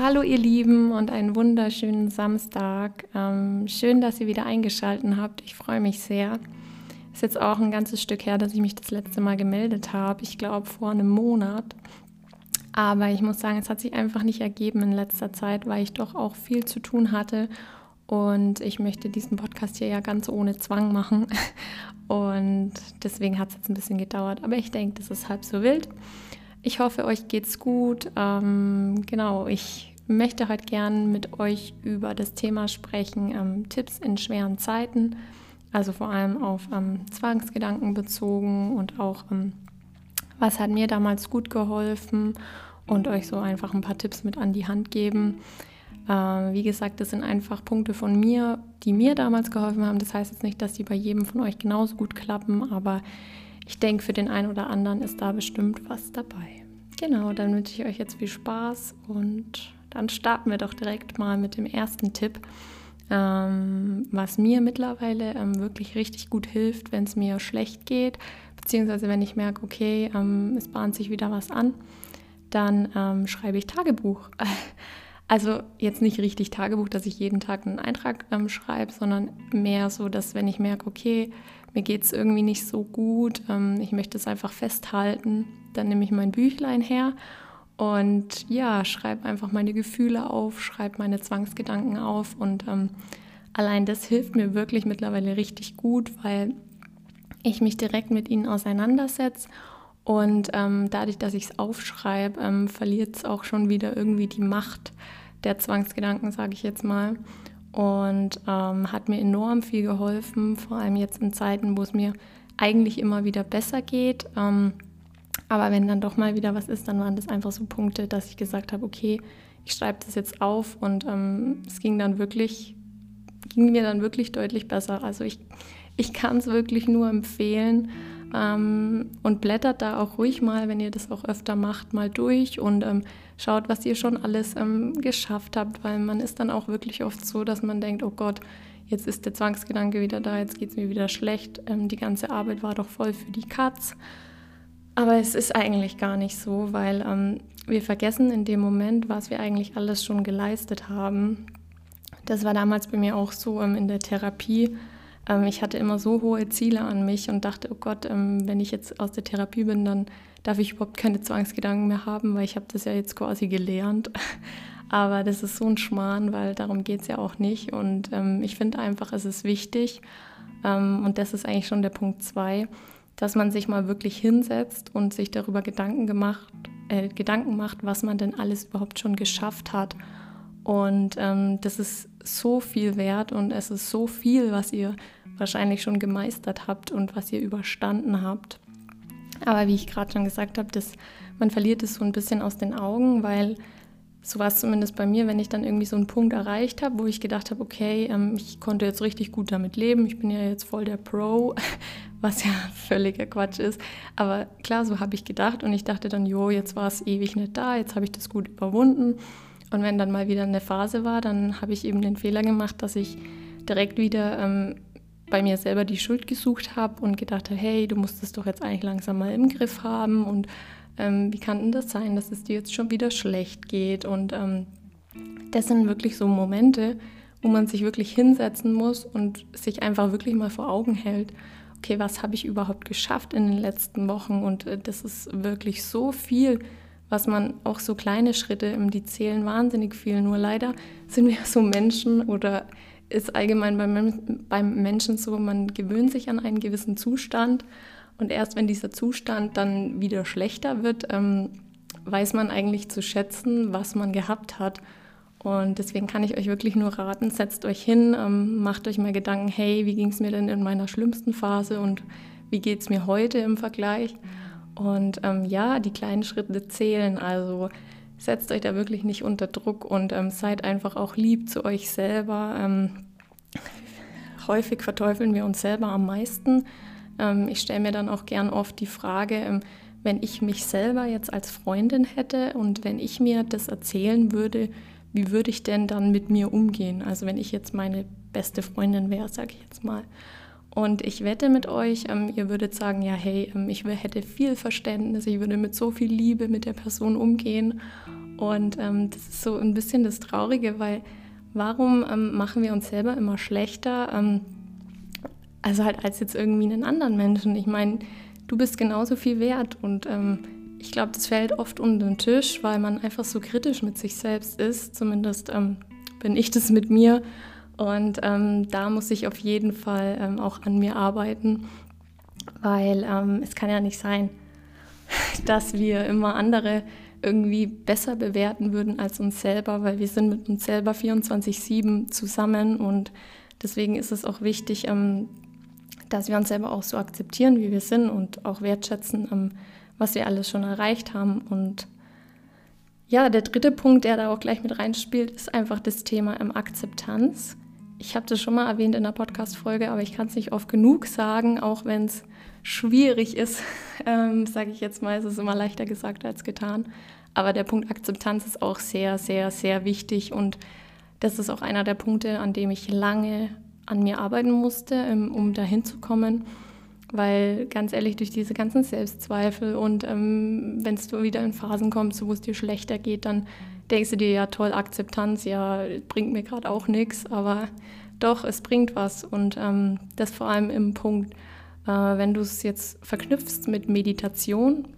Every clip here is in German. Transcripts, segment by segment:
Hallo ihr Lieben und einen wunderschönen Samstag. Ähm, schön, dass ihr wieder eingeschaltet habt. Ich freue mich sehr. Ist jetzt auch ein ganzes Stück her, dass ich mich das letzte Mal gemeldet habe. Ich glaube vor einem Monat. Aber ich muss sagen, es hat sich einfach nicht ergeben in letzter Zeit, weil ich doch auch viel zu tun hatte. Und ich möchte diesen Podcast hier ja ganz ohne Zwang machen. Und deswegen hat es jetzt ein bisschen gedauert. Aber ich denke, das ist halb so wild. Ich hoffe, euch geht's gut. Ähm, genau, ich möchte heute gern mit euch über das Thema sprechen, ähm, Tipps in schweren Zeiten, also vor allem auf ähm, Zwangsgedanken bezogen und auch, ähm, was hat mir damals gut geholfen und euch so einfach ein paar Tipps mit an die Hand geben. Äh, wie gesagt, das sind einfach Punkte von mir, die mir damals geholfen haben. Das heißt jetzt nicht, dass die bei jedem von euch genauso gut klappen, aber ich denke, für den einen oder anderen ist da bestimmt was dabei. Genau, dann wünsche ich euch jetzt viel Spaß und dann starten wir doch direkt mal mit dem ersten Tipp, ähm, was mir mittlerweile ähm, wirklich richtig gut hilft, wenn es mir schlecht geht, beziehungsweise wenn ich merke, okay, ähm, es bahnt sich wieder was an, dann ähm, schreibe ich Tagebuch. Also jetzt nicht richtig Tagebuch, dass ich jeden Tag einen Eintrag ähm, schreibe, sondern mehr so, dass wenn ich merke, okay, mir geht es irgendwie nicht so gut, ähm, ich möchte es einfach festhalten, dann nehme ich mein Büchlein her und ja, schreibe einfach meine Gefühle auf, schreibe meine Zwangsgedanken auf und ähm, allein das hilft mir wirklich mittlerweile richtig gut, weil ich mich direkt mit ihnen auseinandersetze und ähm, dadurch, dass ich es aufschreibe, ähm, verliert es auch schon wieder irgendwie die Macht der Zwangsgedanken, sage ich jetzt mal und ähm, hat mir enorm viel geholfen, vor allem jetzt in Zeiten, wo es mir eigentlich immer wieder besser geht. Ähm, aber wenn dann doch mal wieder was ist, dann waren das einfach so Punkte, dass ich gesagt habe, okay, ich schreibe das jetzt auf und ähm, es ging dann wirklich, ging mir dann wirklich deutlich besser. Also ich, ich kann es wirklich nur empfehlen. Ähm, und blättert da auch ruhig mal, wenn ihr das auch öfter macht, mal durch und ähm, schaut, was ihr schon alles ähm, geschafft habt, weil man ist dann auch wirklich oft so, dass man denkt, oh Gott, jetzt ist der Zwangsgedanke wieder da, jetzt geht es mir wieder schlecht, ähm, die ganze Arbeit war doch voll für die Katz. Aber es ist eigentlich gar nicht so, weil ähm, wir vergessen in dem Moment, was wir eigentlich alles schon geleistet haben. Das war damals bei mir auch so ähm, in der Therapie ähm, ich hatte immer so hohe Ziele an mich und dachte, oh Gott, ähm, wenn ich jetzt aus der Therapie bin, dann darf ich überhaupt keine Zwangsgedanken mehr haben, weil ich habe das ja jetzt quasi gelernt. Aber das ist so ein Schmarrn, weil darum geht es ja auch nicht. Und ähm, ich finde einfach, es ist wichtig, ähm, und das ist eigentlich schon der Punkt zwei, dass man sich mal wirklich hinsetzt und sich darüber Gedanken gemacht, äh, Gedanken macht, was man denn alles überhaupt schon geschafft hat. Und ähm, das ist so viel wert und es ist so viel, was ihr wahrscheinlich schon gemeistert habt und was ihr überstanden habt. Aber wie ich gerade schon gesagt habe, man verliert es so ein bisschen aus den Augen, weil so war es zumindest bei mir, wenn ich dann irgendwie so einen Punkt erreicht habe, wo ich gedacht habe, okay, ähm, ich konnte jetzt richtig gut damit leben, ich bin ja jetzt voll der Pro, was ja völliger Quatsch ist. Aber klar, so habe ich gedacht und ich dachte dann, jo, jetzt war es ewig nicht da, jetzt habe ich das gut überwunden. Und wenn dann mal wieder eine Phase war, dann habe ich eben den Fehler gemacht, dass ich direkt wieder ähm, bei mir selber die Schuld gesucht habe und gedacht habe, hey, du musst es doch jetzt eigentlich langsam mal im Griff haben und ähm, wie kann denn das sein, dass es dir jetzt schon wieder schlecht geht? Und ähm, das sind wirklich so Momente, wo man sich wirklich hinsetzen muss und sich einfach wirklich mal vor Augen hält, okay, was habe ich überhaupt geschafft in den letzten Wochen? Und äh, das ist wirklich so viel, was man auch so kleine Schritte, die zählen wahnsinnig viel. Nur leider sind wir so Menschen oder ist allgemein beim, beim Menschen so, man gewöhnt sich an einen gewissen Zustand und erst wenn dieser Zustand dann wieder schlechter wird, ähm, weiß man eigentlich zu schätzen, was man gehabt hat. Und deswegen kann ich euch wirklich nur raten, setzt euch hin, ähm, macht euch mal Gedanken, hey, wie ging es mir denn in meiner schlimmsten Phase und wie geht es mir heute im Vergleich? Und ähm, ja, die kleinen Schritte zählen. Also setzt euch da wirklich nicht unter Druck und ähm, seid einfach auch lieb zu euch selber. Ähm, häufig verteufeln wir uns selber am meisten. Ähm, ich stelle mir dann auch gern oft die Frage, ähm, wenn ich mich selber jetzt als Freundin hätte und wenn ich mir das erzählen würde, wie würde ich denn dann mit mir umgehen? Also wenn ich jetzt meine beste Freundin wäre, sage ich jetzt mal. Und ich wette mit euch, ähm, ihr würdet sagen, ja, hey, ähm, ich hätte viel Verständnis, ich würde mit so viel Liebe mit der Person umgehen. Und ähm, das ist so ein bisschen das Traurige, weil warum ähm, machen wir uns selber immer schlechter? Ähm, also halt als jetzt irgendwie einen anderen Menschen. Ich meine, du bist genauso viel wert und ähm, ich glaube, das fällt oft unter den Tisch, weil man einfach so kritisch mit sich selbst ist. Zumindest bin ich das mit mir. Und ähm, da muss ich auf jeden Fall ähm, auch an mir arbeiten, weil ähm, es kann ja nicht sein, dass wir immer andere irgendwie besser bewerten würden als uns selber, weil wir sind mit uns selber 24/7 zusammen und deswegen ist es auch wichtig, ähm, dass wir uns selber auch so akzeptieren, wie wir sind und auch wertschätzen, ähm, was wir alles schon erreicht haben. Und ja, der dritte Punkt, der da auch gleich mit reinspielt, ist einfach das Thema ähm, Akzeptanz. Ich habe das schon mal erwähnt in der Podcast-Folge, aber ich kann es nicht oft genug sagen, auch wenn es schwierig ist, ähm, sage ich jetzt mal, es ist immer leichter gesagt als getan. Aber der Punkt Akzeptanz ist auch sehr, sehr, sehr wichtig und das ist auch einer der Punkte, an dem ich lange an mir arbeiten musste, ähm, um dahin zu kommen. Weil ganz ehrlich, durch diese ganzen Selbstzweifel und ähm, wenn du wieder in Phasen kommst, wo es dir schlechter geht, dann denkst du dir, ja toll, Akzeptanz, ja, bringt mir gerade auch nichts, aber doch, es bringt was. Und ähm, das vor allem im Punkt, äh, wenn du es jetzt verknüpfst mit Meditation,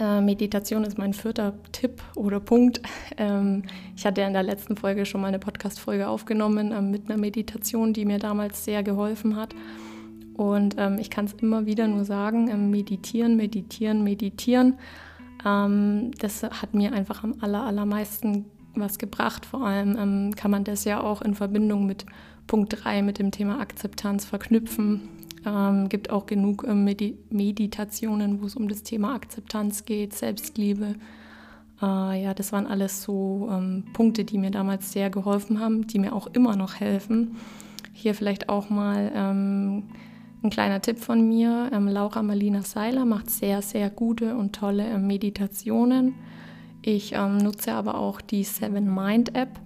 äh, Meditation ist mein vierter Tipp oder Punkt. Ähm, ich hatte ja in der letzten Folge schon mal eine Podcast-Folge aufgenommen ähm, mit einer Meditation, die mir damals sehr geholfen hat. Und ähm, ich kann es immer wieder nur sagen, ähm, meditieren, meditieren, meditieren. Ähm, das hat mir einfach am aller, allermeisten was gebracht. Vor allem ähm, kann man das ja auch in Verbindung mit Punkt 3, mit dem Thema Akzeptanz verknüpfen. Ähm, gibt auch genug äh, Medi Meditationen, wo es um das Thema Akzeptanz geht, Selbstliebe. Äh, ja, das waren alles so ähm, Punkte, die mir damals sehr geholfen haben, die mir auch immer noch helfen. Hier vielleicht auch mal ähm, ein kleiner Tipp von mir. Ähm, Laura Marlina Seiler macht sehr, sehr gute und tolle ähm, Meditationen. Ich ähm, nutze aber auch die Seven Mind App.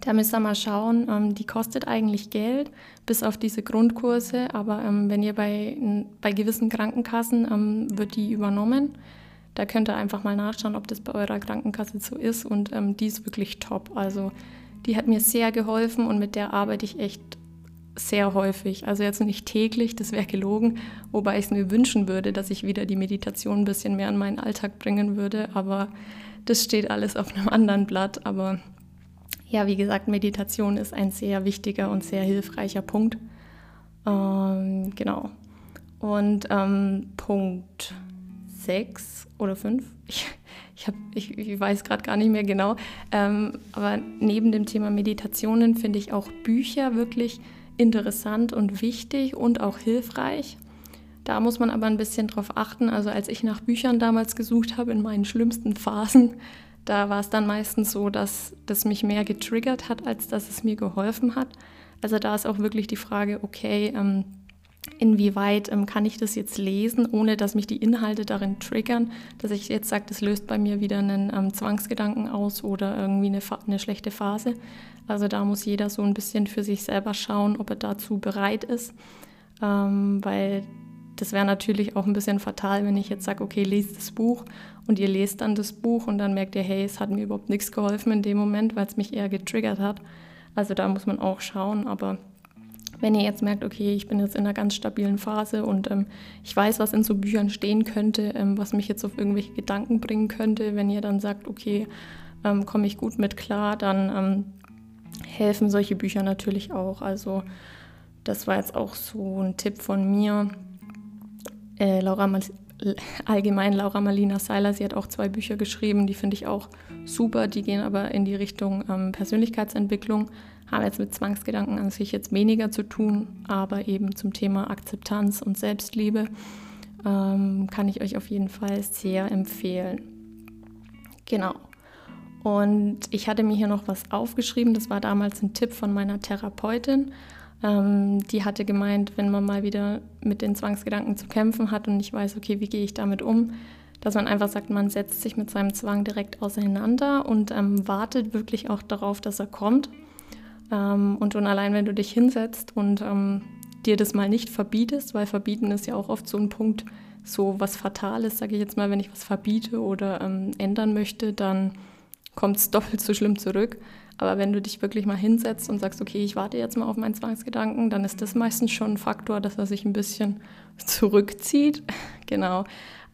Da müsst ihr mal schauen, ähm, die kostet eigentlich Geld, bis auf diese Grundkurse, aber ähm, wenn ihr bei, bei gewissen Krankenkassen wird die übernommen. Da könnt ihr einfach mal nachschauen, ob das bei eurer Krankenkasse so ist und ähm, die ist wirklich top. Also die hat mir sehr geholfen und mit der arbeite ich echt sehr häufig. Also jetzt nicht täglich, das wäre gelogen, wobei ich es mir wünschen würde, dass ich wieder die Meditation ein bisschen mehr in meinen Alltag bringen würde. Aber das steht alles auf einem anderen Blatt. Aber ja, wie gesagt, Meditation ist ein sehr wichtiger und sehr hilfreicher Punkt. Ähm, genau. Und ähm, Punkt 6 oder 5, ich, ich, hab, ich, ich weiß gerade gar nicht mehr genau, ähm, aber neben dem Thema Meditationen finde ich auch Bücher wirklich interessant und wichtig und auch hilfreich. Da muss man aber ein bisschen drauf achten. Also als ich nach Büchern damals gesucht habe in meinen schlimmsten Phasen, da war es dann meistens so, dass das mich mehr getriggert hat, als dass es mir geholfen hat. Also da ist auch wirklich die Frage, okay, ähm, inwieweit ähm, kann ich das jetzt lesen, ohne dass mich die Inhalte darin triggern, dass ich jetzt sage, das löst bei mir wieder einen ähm, Zwangsgedanken aus oder irgendwie eine, eine schlechte Phase. Also da muss jeder so ein bisschen für sich selber schauen, ob er dazu bereit ist, ähm, weil das wäre natürlich auch ein bisschen fatal, wenn ich jetzt sage, okay, lest das Buch und ihr lest dann das Buch und dann merkt ihr, hey, es hat mir überhaupt nichts geholfen in dem Moment, weil es mich eher getriggert hat. Also da muss man auch schauen, aber wenn ihr jetzt merkt, okay, ich bin jetzt in einer ganz stabilen Phase und ähm, ich weiß, was in so Büchern stehen könnte, ähm, was mich jetzt auf irgendwelche Gedanken bringen könnte, wenn ihr dann sagt, okay, ähm, komme ich gut mit klar, dann ähm, helfen solche Bücher natürlich auch. Also das war jetzt auch so ein Tipp von mir äh, Laura allgemein Laura Marlina Seiler, sie hat auch zwei Bücher geschrieben, die finde ich auch super, die gehen aber in die Richtung ähm, Persönlichkeitsentwicklung, haben jetzt mit Zwangsgedanken an sich jetzt weniger zu tun, aber eben zum Thema Akzeptanz und Selbstliebe ähm, kann ich euch auf jeden Fall sehr empfehlen. Genau. Und ich hatte mir hier noch was aufgeschrieben, das war damals ein Tipp von meiner Therapeutin. Ähm, die hatte gemeint, wenn man mal wieder mit den Zwangsgedanken zu kämpfen hat und nicht weiß, okay, wie gehe ich damit um, dass man einfach sagt, man setzt sich mit seinem Zwang direkt auseinander und ähm, wartet wirklich auch darauf, dass er kommt. Ähm, und schon allein, wenn du dich hinsetzt und ähm, dir das mal nicht verbietest, weil verbieten ist ja auch oft so ein Punkt, so was Fatales, sage ich jetzt mal, wenn ich was verbiete oder ähm, ändern möchte, dann kommt es doppelt so schlimm zurück. Aber wenn du dich wirklich mal hinsetzt und sagst, okay, ich warte jetzt mal auf meinen Zwangsgedanken, dann ist das meistens schon ein Faktor, dass er sich ein bisschen zurückzieht. genau.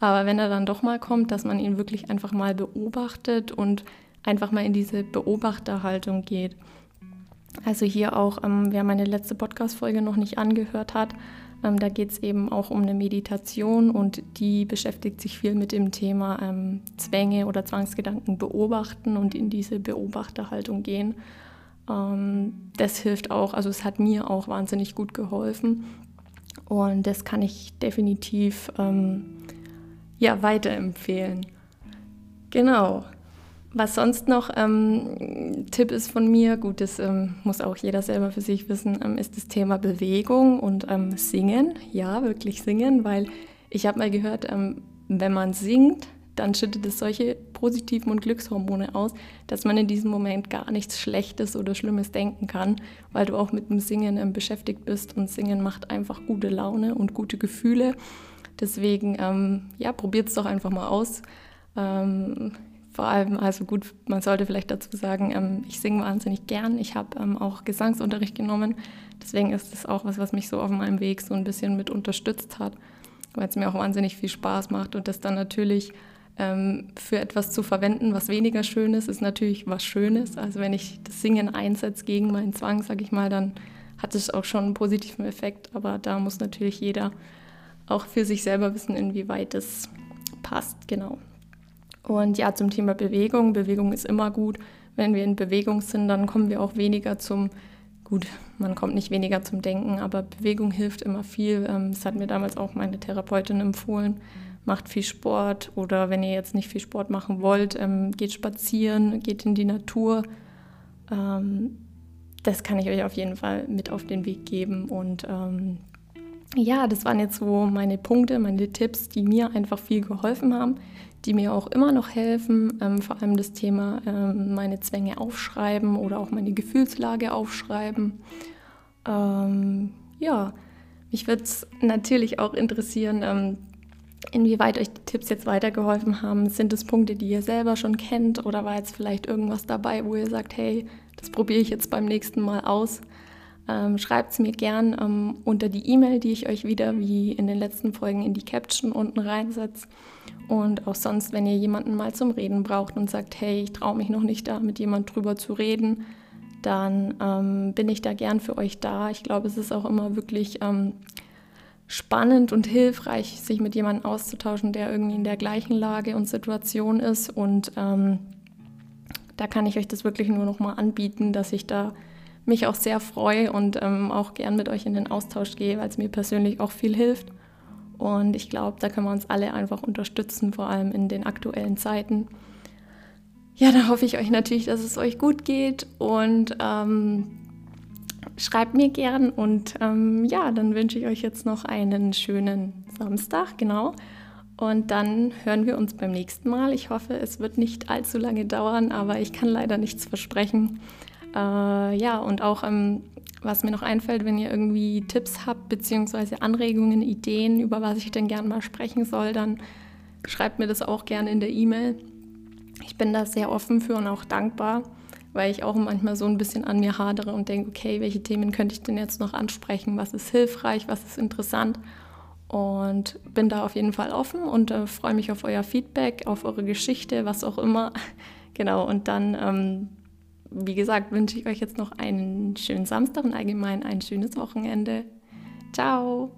Aber wenn er dann doch mal kommt, dass man ihn wirklich einfach mal beobachtet und einfach mal in diese Beobachterhaltung geht. Also hier auch, ähm, wer meine letzte Podcast-Folge noch nicht angehört hat, ähm, da geht es eben auch um eine Meditation und die beschäftigt sich viel mit dem Thema ähm, Zwänge oder Zwangsgedanken beobachten und in diese Beobachterhaltung gehen. Ähm, das hilft auch, also es hat mir auch wahnsinnig gut geholfen und das kann ich definitiv ähm, ja, weiterempfehlen. Genau. Was sonst noch ähm, Tipp ist von mir, gut, das ähm, muss auch jeder selber für sich wissen, ähm, ist das Thema Bewegung und ähm, Singen. Ja, wirklich singen, weil ich habe mal gehört, ähm, wenn man singt, dann schüttet es solche positiven und Glückshormone aus, dass man in diesem Moment gar nichts Schlechtes oder Schlimmes denken kann, weil du auch mit dem Singen ähm, beschäftigt bist und Singen macht einfach gute Laune und gute Gefühle. Deswegen, ja, probiert es doch einfach mal aus. Ähm, vor allem, also gut, man sollte vielleicht dazu sagen, ähm, ich singe wahnsinnig gern. Ich habe ähm, auch Gesangsunterricht genommen. Deswegen ist das auch was, was mich so auf meinem Weg so ein bisschen mit unterstützt hat, weil es mir auch wahnsinnig viel Spaß macht und das dann natürlich ähm, für etwas zu verwenden, was weniger schön ist, ist natürlich was Schönes. Also wenn ich das Singen einsetze gegen meinen Zwang, sage ich mal, dann hat es auch schon einen positiven Effekt. Aber da muss natürlich jeder auch für sich selber wissen, inwieweit es passt. Genau. Und ja, zum Thema Bewegung. Bewegung ist immer gut. Wenn wir in Bewegung sind, dann kommen wir auch weniger zum, gut, man kommt nicht weniger zum Denken, aber Bewegung hilft immer viel. Ähm, das hat mir damals auch meine Therapeutin empfohlen. Macht viel Sport oder wenn ihr jetzt nicht viel Sport machen wollt, ähm, geht spazieren, geht in die Natur. Ähm, das kann ich euch auf jeden Fall mit auf den Weg geben. Und ja, das waren jetzt so meine Punkte, meine Tipps, die mir einfach viel geholfen haben die mir auch immer noch helfen. Ähm, vor allem das Thema ähm, meine Zwänge aufschreiben oder auch meine Gefühlslage aufschreiben. Ähm, ja, mich würde es natürlich auch interessieren, ähm, inwieweit euch die Tipps jetzt weitergeholfen haben. Sind es Punkte, die ihr selber schon kennt oder war jetzt vielleicht irgendwas dabei, wo ihr sagt, hey, das probiere ich jetzt beim nächsten Mal aus? Ähm, Schreibt es mir gern ähm, unter die E-Mail, die ich euch wieder wie in den letzten Folgen in die Caption unten reinsetze. Und auch sonst, wenn ihr jemanden mal zum Reden braucht und sagt, hey, ich traue mich noch nicht da mit jemand drüber zu reden, dann ähm, bin ich da gern für euch da. Ich glaube, es ist auch immer wirklich ähm, spannend und hilfreich, sich mit jemandem auszutauschen, der irgendwie in der gleichen Lage und Situation ist. Und ähm, da kann ich euch das wirklich nur noch mal anbieten, dass ich da mich auch sehr freue und ähm, auch gern mit euch in den Austausch gehe, weil es mir persönlich auch viel hilft. Und ich glaube, da können wir uns alle einfach unterstützen, vor allem in den aktuellen Zeiten. Ja, da hoffe ich euch natürlich, dass es euch gut geht und ähm, schreibt mir gern. Und ähm, ja, dann wünsche ich euch jetzt noch einen schönen Samstag, genau. Und dann hören wir uns beim nächsten Mal. Ich hoffe, es wird nicht allzu lange dauern, aber ich kann leider nichts versprechen. Äh, ja, und auch ähm, was mir noch einfällt, wenn ihr irgendwie Tipps habt, beziehungsweise Anregungen, Ideen, über was ich denn gerne mal sprechen soll, dann schreibt mir das auch gerne in der E-Mail. Ich bin da sehr offen für und auch dankbar, weil ich auch manchmal so ein bisschen an mir hadere und denke, okay, welche Themen könnte ich denn jetzt noch ansprechen? Was ist hilfreich? Was ist interessant? Und bin da auf jeden Fall offen und äh, freue mich auf euer Feedback, auf eure Geschichte, was auch immer. genau, und dann ähm, wie gesagt, wünsche ich euch jetzt noch einen schönen Samstag und allgemein ein schönes Wochenende. Ciao!